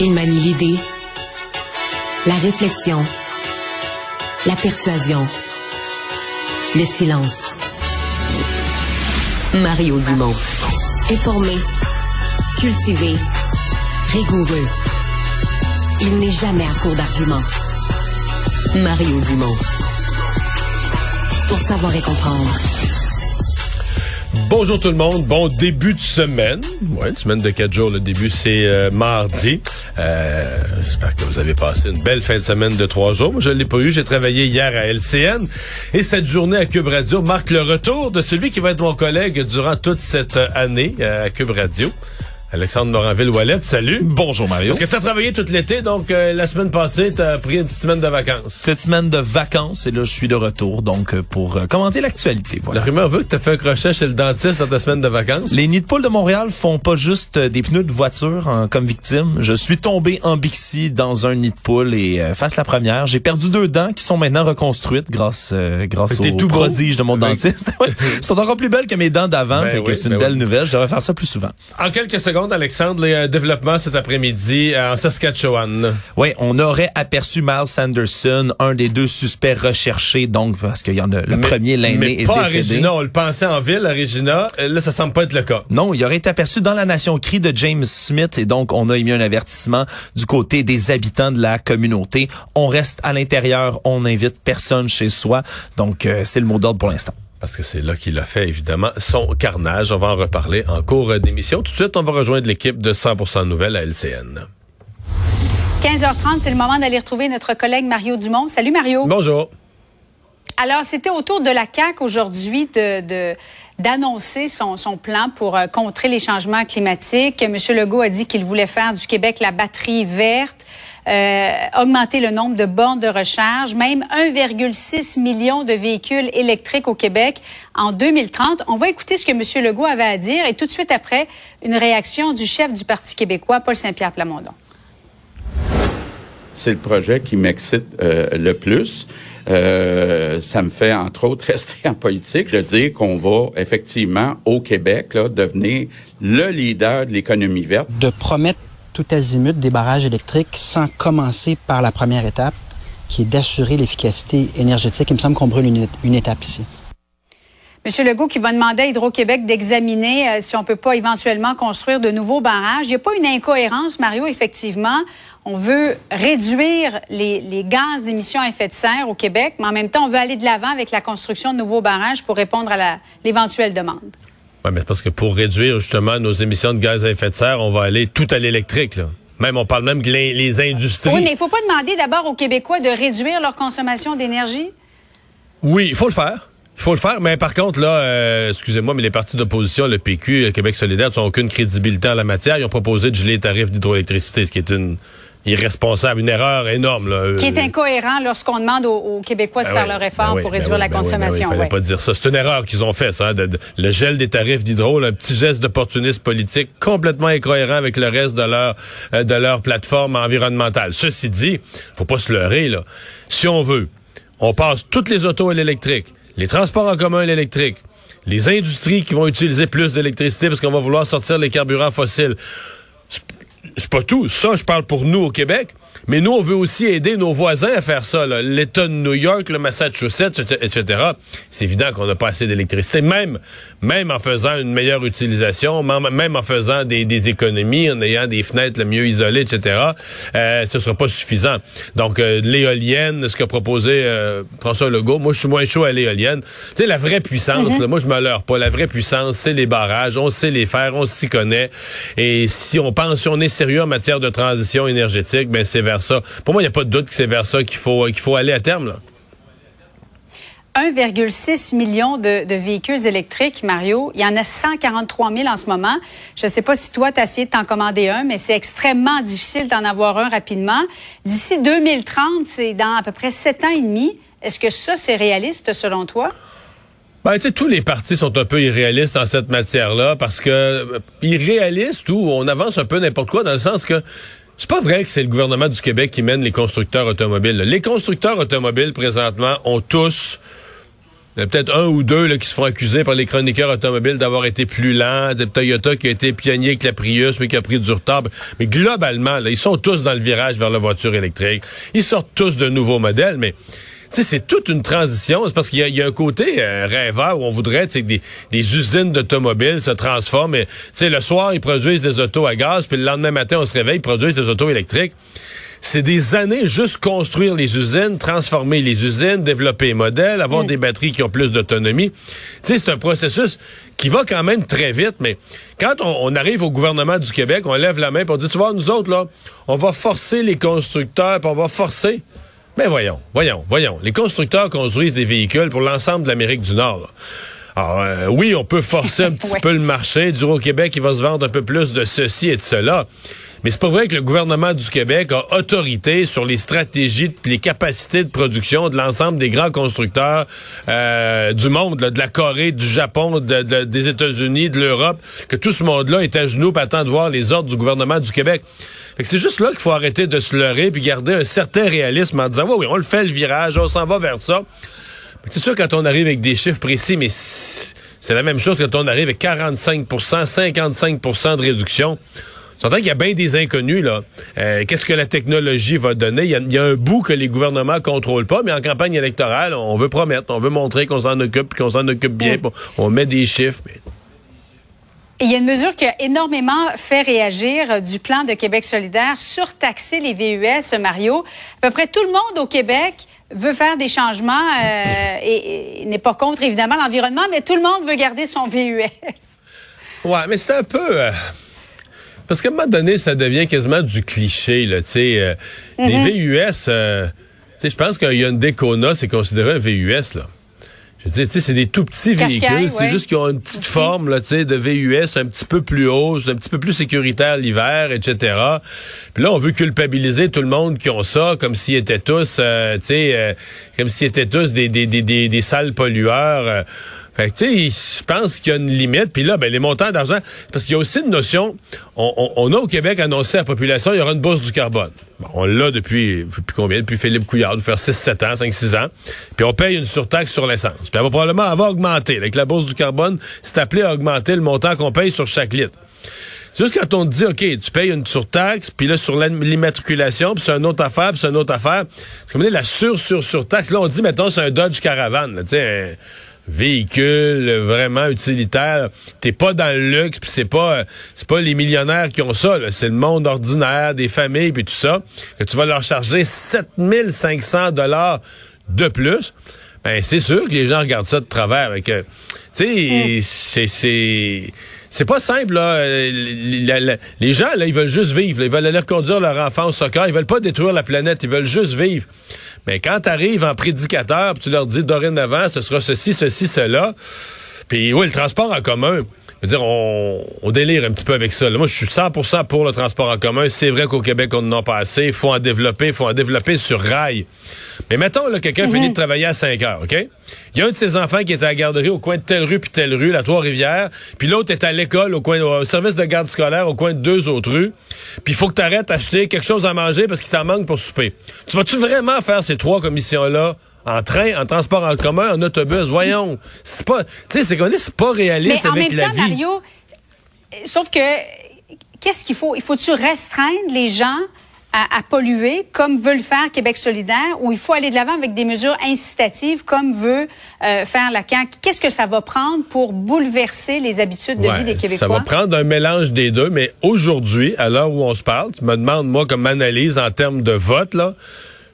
Il manie l'idée, la réflexion, la persuasion, le silence. Mario Dumont. Informé, cultivé, rigoureux. Il n'est jamais à court d'arguments. Mario Dumont. Pour savoir et comprendre. Bonjour tout le monde, bon début de semaine. Ouais, une semaine de quatre jours. Le début c'est euh, mardi. Euh, J'espère que vous avez passé une belle fin de semaine de trois jours. Moi, je l'ai pas eu. J'ai travaillé hier à LCN et cette journée à Cube Radio marque le retour de celui qui va être mon collègue durant toute cette année euh, à Cube Radio. Alexandre Moranville-Wallet, salut. Bonjour Mario. Parce que tu as travaillé tout l'été, donc euh, la semaine passée, tu as pris une petite semaine de vacances. Cette semaine de vacances, et là, je suis de retour, donc, euh, pour euh, commenter l'actualité. Voilà. La rumeur veut que tu as fait un crochet chez le dentiste dans ta semaine de vacances. Les nids de poule de Montréal font pas juste euh, des pneus de voiture hein, comme victime. Je suis tombé en Bixi dans un nid de poule et euh, face à la première, j'ai perdu deux dents qui sont maintenant reconstruites grâce euh, grâce au tout prodige de mon dentiste. Elles sont encore plus belles que mes dents d'avant, Ben oui, c'est une ben belle oui. nouvelle. Je devrais faire ça plus souvent. En quelques secondes, Alexandre, il y a un développement cet après-midi en Saskatchewan. Oui, on aurait aperçu Miles Sanderson, un des deux suspects recherchés, donc parce qu'il y en a le Mais- premier, l'aîné, est pas à. Regina. On le pensait en ville, à Regina. Euh, Là, ça semble pas être le cas. Non, il aurait été aperçu dans la nation cri de James Smith et donc on a émis un avertissement du côté des habitants de la communauté. On reste à l'intérieur, on n'invite personne chez soi. Donc euh, c'est le mot d'ordre pour l'instant. Parce que c'est là qu'il a fait, évidemment, son carnage. On va en reparler en cours d'émission. Tout de suite, on va rejoindre l'équipe de 100% Nouvelles à LCN. 15h30, c'est le moment d'aller retrouver notre collègue Mario Dumont. Salut Mario. Bonjour. Alors, c'était au tour de la CAQ aujourd'hui de, d'annoncer son, son plan pour euh, contrer les changements climatiques. M. Legault a dit qu'il voulait faire du Québec la batterie verte, augmenter le nombre de bornes de recharge, même 1,6 million de véhicules électriques au Québec en 2030. On va écouter ce que M. Legault avait à dire et tout de suite après, une réaction du chef du Parti québécois, Paul Saint-Pierre Plamondon. c'est le projet qui m'excite euh, le plus. Euh, ça me fait, entre autres, rester en politique, je dire qu'on va effectivement, au Québec, là, devenir le leader de l'économie verte. de promettre tout azimut des barrages électriques sans commencer par la première étape, qui est d'assurer l'efficacité énergétique. Il me semble qu'on brûle une, étape ici. Monsieur Legault qui va demander à Hydro-Québec d'examiner euh, si on peut pas éventuellement construire de nouveaux barrages. Il n'y a pas une incohérence, Mario, effectivement. On veut réduire les, les gaz d'émissions à effet de serre au Québec, mais en même temps, on veut aller de l'avant avec la construction de nouveaux barrages pour répondre à l'éventuelle demande. Ouais, mais parce que pour réduire justement nos émissions de gaz à effet de serre, on va aller tout à l'électrique. Là. Même, on parle même que les, les industries. Oui, mais il faut pas demander d'abord aux Québécois de réduire leur consommation d'énergie. Oui, il faut le faire. Il faut le faire, mais par contre, là, euh, excusez-moi, mais les partis d'opposition, le PQ, le Québec solidaire, n'ont aucune crédibilité en la matière. Ils ont proposé de geler les tarifs d'hydroélectricité, ce qui est une irresponsable, une erreur énorme. Là. Qui est Euh, incohérent lorsqu'on demande aux, aux Québécois de Ben faire oui, leur ben effort oui, pour ben réduire la oui, consommation. Il fallait pas dire ça. C'est une erreur qu'ils ont fait, ça. hein, de- de- le gel des tarifs d'hydro, là, un petit geste d'opportunisme politique complètement incohérent avec le reste de leur euh, de leur plateforme environnementale. Ceci dit, faut pas se leurrer là. Si on veut, on passe toutes les autos à l'électrique, les transports en commun à l'électrique, les industries qui vont utiliser plus d'électricité parce qu'on va vouloir sortir les carburants fossiles c'est pas tout. Ça, je parle pour nous au Québec. Mais nous, on veut aussi aider nos voisins à faire ça. L'État de New York, le Massachusetts, etc. C'est évident qu'on n'a pas assez d'électricité. Même, même en faisant une meilleure utilisation, même en faisant des, des économies, en ayant des fenêtres le mieux isolées, etc. Euh, ce sera pas suffisant. Donc, euh, l'éolienne, ce qu'a proposé euh, François Legault, moi, je suis moins chaud à l'éolienne. Tu sais, la vraie puissance, là, moi, je me leurre pas. La vraie puissance, c'est les barrages. On sait les faire, on s'y connaît. Et si on pense, si on est sérieux en matière de transition énergétique, ben c'est vers ça. Pour moi, il n'y a pas de doute que c'est vers ça qu'il faut, qu'il faut aller à terme. Là. 1,6 million de, de véhicules électriques, Mario. Il y en a 143 000 en ce moment. Je ne sais pas si toi, tu as essayé de t'en commander un, mais c'est extrêmement difficile d'en avoir un rapidement. D'ici 2030, c'est dans à peu près sept ans et demi. Est-ce que ça, c'est réaliste selon toi? Ben, tu sais, tous les partis sont un peu irréalistes en cette matière-là parce que euh, irréalistes ou on avance un peu n'importe quoi dans le sens que c'est pas vrai que c'est le gouvernement du Québec qui mène les constructeurs automobiles. Les constructeurs automobiles présentement ont tous Il y a peut-être un ou deux là, qui se font accuser par les chroniqueurs automobiles d'avoir été plus lents. Toyota qui a été pionnier avec la Prius, mais qui a pris du retard. Mais globalement, ils sont tous dans le virage vers la voiture électrique. Ils sortent tous de nouveaux modèles, mais c'est toute une transition. C'est parce qu'il y, a un côté euh, rêveur où on voudrait que des, des usines d'automobiles se transforment. Et, le soir, ils produisent des autos à gaz, puis le lendemain matin, on se réveille, ils produisent des autos électriques. C'est des années juste construire les usines, transformer les usines, développer les modèles, avoir mm. des batteries qui ont plus d'autonomie. C'est un processus qui va quand même très vite, mais quand on, arrive au gouvernement du Québec, on lève la main pour dire, tu vois, nous autres, là, on va forcer les constructeurs, puis on va forcer. Mais voyons, voyons, voyons. Les constructeurs construisent des véhicules pour l'ensemble de l'Amérique du Nord. Alors, euh, oui, on peut forcer un petit peu le marché. Du au Québec, il va se vendre un peu plus de ceci et de cela. Mais c'est pas vrai que le gouvernement du Québec a autorité sur les stratégies, les capacités de production de l'ensemble des grands constructeurs euh, du monde, de la Corée, du Japon, des États-Unis, de l'Europe, que tout ce monde-là est à genoux, attend de voir les ordres du gouvernement du Québec c'est juste là qu'il faut arrêter de se leurrer puis garder un certain réalisme en disant, oui, oui, on le fait le virage, on s'en va vers ça. C'est sûr, quand on arrive avec des chiffres précis, mais c'est la même chose quand on arrive avec 45% 55% de réduction. J'entends qu'il y a bien des inconnus, là. Euh, qu'est-ce que la technologie va donner? Il y, a, un bout que les gouvernements contrôlent pas, mais en campagne électorale, on veut promettre, on veut montrer qu'on s'en occupe, qu'on s'en occupe bien. On met des chiffres. Il y a une mesure qui a énormément fait réagir euh, du plan de Québec solidaire, surtaxer les VUS, Mario. À peu près tout le monde au Québec veut faire des changements euh, et, n'est pas contre, évidemment, l'environnement, mais tout le monde veut garder son VUS. Ouais, mais c'est un peu... Euh, parce qu'à un moment donné, ça devient quasiment du cliché, là, tu sais. Les mm-hmm. VUS, tu sais, je pense qu'un Hyundai Kona, c'est considéré un VUS, là. Je veux dire, c'est des tout petits véhicules. C'est juste qu'ils ont une petite forme là, de VUS un petit peu plus haut, un petit peu plus sécuritaire l'hiver, etc. Puis là, on veut culpabiliser tout le monde qui ont ça, comme s'ils étaient tous, euh, tu sais, euh, comme s'ils étaient tous des, des, des, des, des sales pollueurs. Fait que, tu sais, je pense qu'il y a une limite. Puis là, ben, les montants d'argent, parce qu'il y a aussi une notion, on, a au Québec annoncé à la population, il y aura une bourse du carbone. Bon, on l'a depuis, depuis combien? Depuis Philippe Couillard, de faire 6-7 ans, 5-6 ans. Puis on paye une surtaxe sur l'essence. Puis elle va probablement avoir augmenté. Avec la bourse du carbone, c'est appelé à augmenter le montant qu'on paye sur chaque litre. C'est juste quand on te dit, OK, tu payes une surtaxe, puis là, sur l'immatriculation, puis c'est une autre affaire, puis c'est une autre affaire. C'est comme la sur-sur-surtaxe. Là, on dit, mettons, c'est un Dodge Caravan, tu sais, véhicule vraiment utilitaire. T'es pas dans le luxe, puis c'est pas c'est pas les millionnaires qui ont ça. C'est le monde ordinaire, des familles, puis tout ça. Que tu vas leur charger 7500 dollars de plus. Ben c'est sûr que les gens regardent ça de travers. Avec, tu sais, mm. c'est c'est c'est pas simple là. Les gens là, ils veulent juste vivre. Ils veulent aller conduire leur enfant au soccer. Ils veulent pas détruire la planète. Ils veulent juste vivre. Mais quand tu arrives en prédicateur, tu leur dis dorénavant, ce sera ceci, ceci, cela. Puis oui, le transport en commun. Je veux dire, on, on, délire un petit peu avec ça. moi, je suis 100% pour le transport en commun. C'est vrai qu'au Québec, on n'en a pas assez. Il faut en développer. Il faut en développer sur rail. Mais mettons, là, quelqu'un finit de mhm. travailler à 5 heures, OK? Il y a un de ses enfants qui est à la garderie au coin de telle rue puis telle rue, la Trois-Rivières, puis l'autre est à l'école au coin au service de garde scolaire au coin de deux autres rues. Puis il faut que tu arrêtes d'acheter quelque chose à manger parce qu'il t'en manque pour souper. Tu vas-tu vraiment faire ces trois commissions-là en train, en transport en commun, en autobus, voyons. C'est pas, tu sais, c'est c'est pas réaliste avec la vie. Mario, sauf que qu'est-ce qu'il faut? Il faut-tu restreindre les gens à, polluer, comme veut le faire Québec solidaire, ou il faut aller de l'avant avec des mesures incitatives, comme veut euh, faire la CAQ? Qu'est-ce que ça va prendre pour bouleverser les habitudes de vie des Québécois? Ça va prendre un mélange des deux, mais aujourd'hui, à l'heure où on se parle, tu me demandes, moi, comme analyse en termes de vote, là,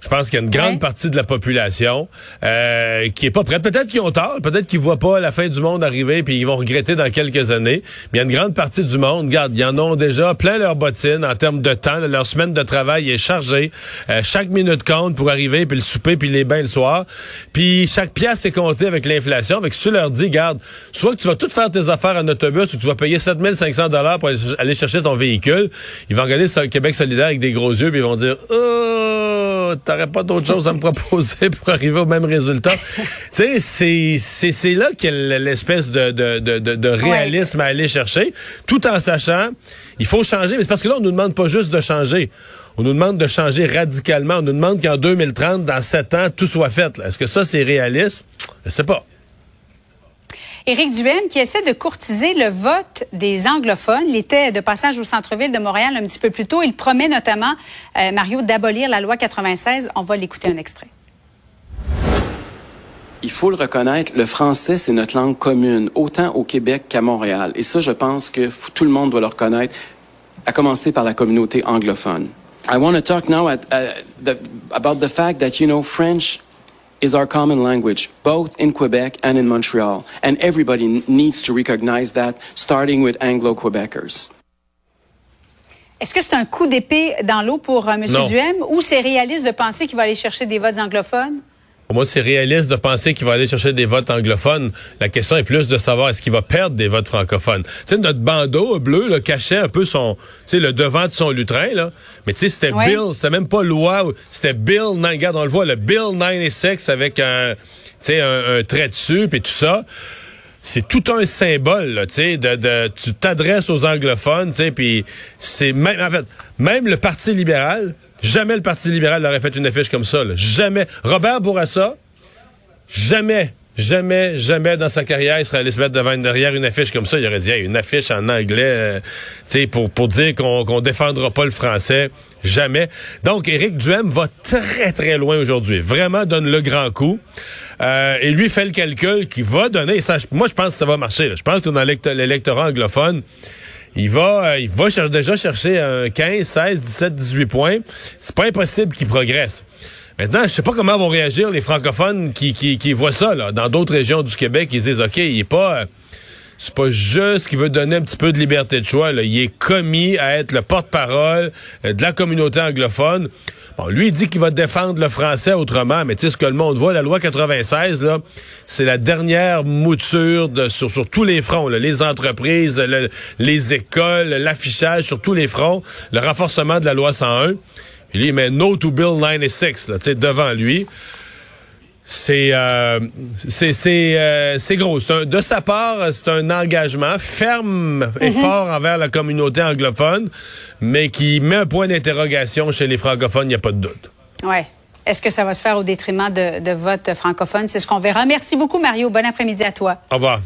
je pense qu'il y a une grande partie de la population euh, qui est pas prête. Peut-être qu'ils ont tort, peut-être qu'ils voient pas la fin du monde arriver puis ils vont regretter dans quelques années. Mais il y a une grande partie du monde, regarde, ils en ont déjà plein leurs bottines en termes de temps. Leur semaine de travail est chargée. Euh, chaque minute compte pour arriver puis le souper puis les bains le soir. Puis chaque pièce est comptée avec l'inflation. Avec si tu leur dis, garde, soit que tu vas tout faire tes affaires en autobus ou tu vas payer 7500 dollars pour aller chercher ton véhicule, ils vont regarder Québec solidaire avec des gros yeux puis ils vont dire, oh, t'aurais pas d'autre chose à me proposer pour arriver au même résultat. tu sais, c'est là qu'il y a l'espèce de, de, de, de, réalisme à aller chercher, tout en sachant, il faut changer, mais c'est parce que là, on nous demande pas juste de changer. On nous demande de changer radicalement. On nous demande qu'en 2030, dans sept ans, tout soit fait. Est-ce que ça, c'est réaliste? Je sais pas. Éric Duhem qui essaie de courtiser le vote des anglophones. Il était de passage au centre-ville de Montréal un petit peu plus tôt. Il promet notamment, euh, Mario, d'abolir la loi 96. On va l'écouter un extrait. Il faut le reconnaître, le français, c'est notre langue commune, autant au Québec qu'à Montréal. Et ça, je pense que tout le monde doit le reconnaître, à commencer par la communauté anglophone. I want to talk now uh, about the fact that, you know, French is our common language, both in Quebec and in Montreal. And everybody needs to recognize that, starting with Anglo-Quebecers. Est-ce que c'est un coup d'épée dans l'eau pour euh, M. Duhem ou c'est réaliste de penser qu'il va aller chercher des votes anglophones? Pour moi, c'est réaliste de penser qu'il va aller chercher des votes anglophones. La question est plus de savoir est-ce qu'il va perdre des votes francophones. Tu sais, notre bandeau bleu là, cachait un peu son, tu sais, le devant de son lutrin, là. Mais tu sais, c'était Bill, c'était même pas loi, c'était Bill, regarde, on le voit, le Bill 96 avec un, tu sais, un, trait dessus, puis tout ça c'est tout un symbole, tu sais, de, de, tu t'adresses aux anglophones, tu sais, puis c'est même, en fait, même le Parti libéral, Jamais le Parti libéral n'aurait fait une affiche comme ça. Jamais. Robert Bourassa, jamais, jamais, jamais dans sa carrière, il serait allé se mettre devant derrière une affiche comme ça. Il aurait dit une affiche en anglais euh, pour, pour dire qu'on qu'on défendra pas le français. Jamais. Donc, Éric Duhem va très, très loin aujourd'hui. Vraiment donne le grand coup. Euh, et lui fait le calcul qui va donner. Moi, je pense que ça va marcher. Je pense que dans l'électorat anglophone, il va, euh, il va déjà chercher un 15, 16, 17, 18 points. C'est pas impossible qu'il progresse. Maintenant, je sais pas comment vont réagir les francophones qui, qui, qui voient ça là, dans d'autres régions du Québec. Ils disent, OK, il est pas... C'est pas juste qu'il veut donner un petit peu de liberté de choix. Là. Il est commis à être le porte-parole euh, de la communauté anglophone. Bon, lui, il dit qu'il va défendre le français autrement, mais tu sais ce que le monde voit, la loi 96, là, c'est la dernière mouture de, sur, sur tous les fronts, les entreprises, les écoles, l'affichage sur tous les fronts, le renforcement de la loi 101. Et lui, il met No to Bill 96 là, devant lui c'est euh, c'est euh, c'est gros. de sa part, c'est un engagement ferme et mhm. fort envers la communauté anglophone, mais qui met un point d'interrogation chez les francophones, il n'y a pas de doute. Ouais. Est-ce que ça va se faire au détriment de, de vote francophone? C'est ce qu'on verra. Merci beaucoup, Mario. Bon après-midi à toi. Au revoir.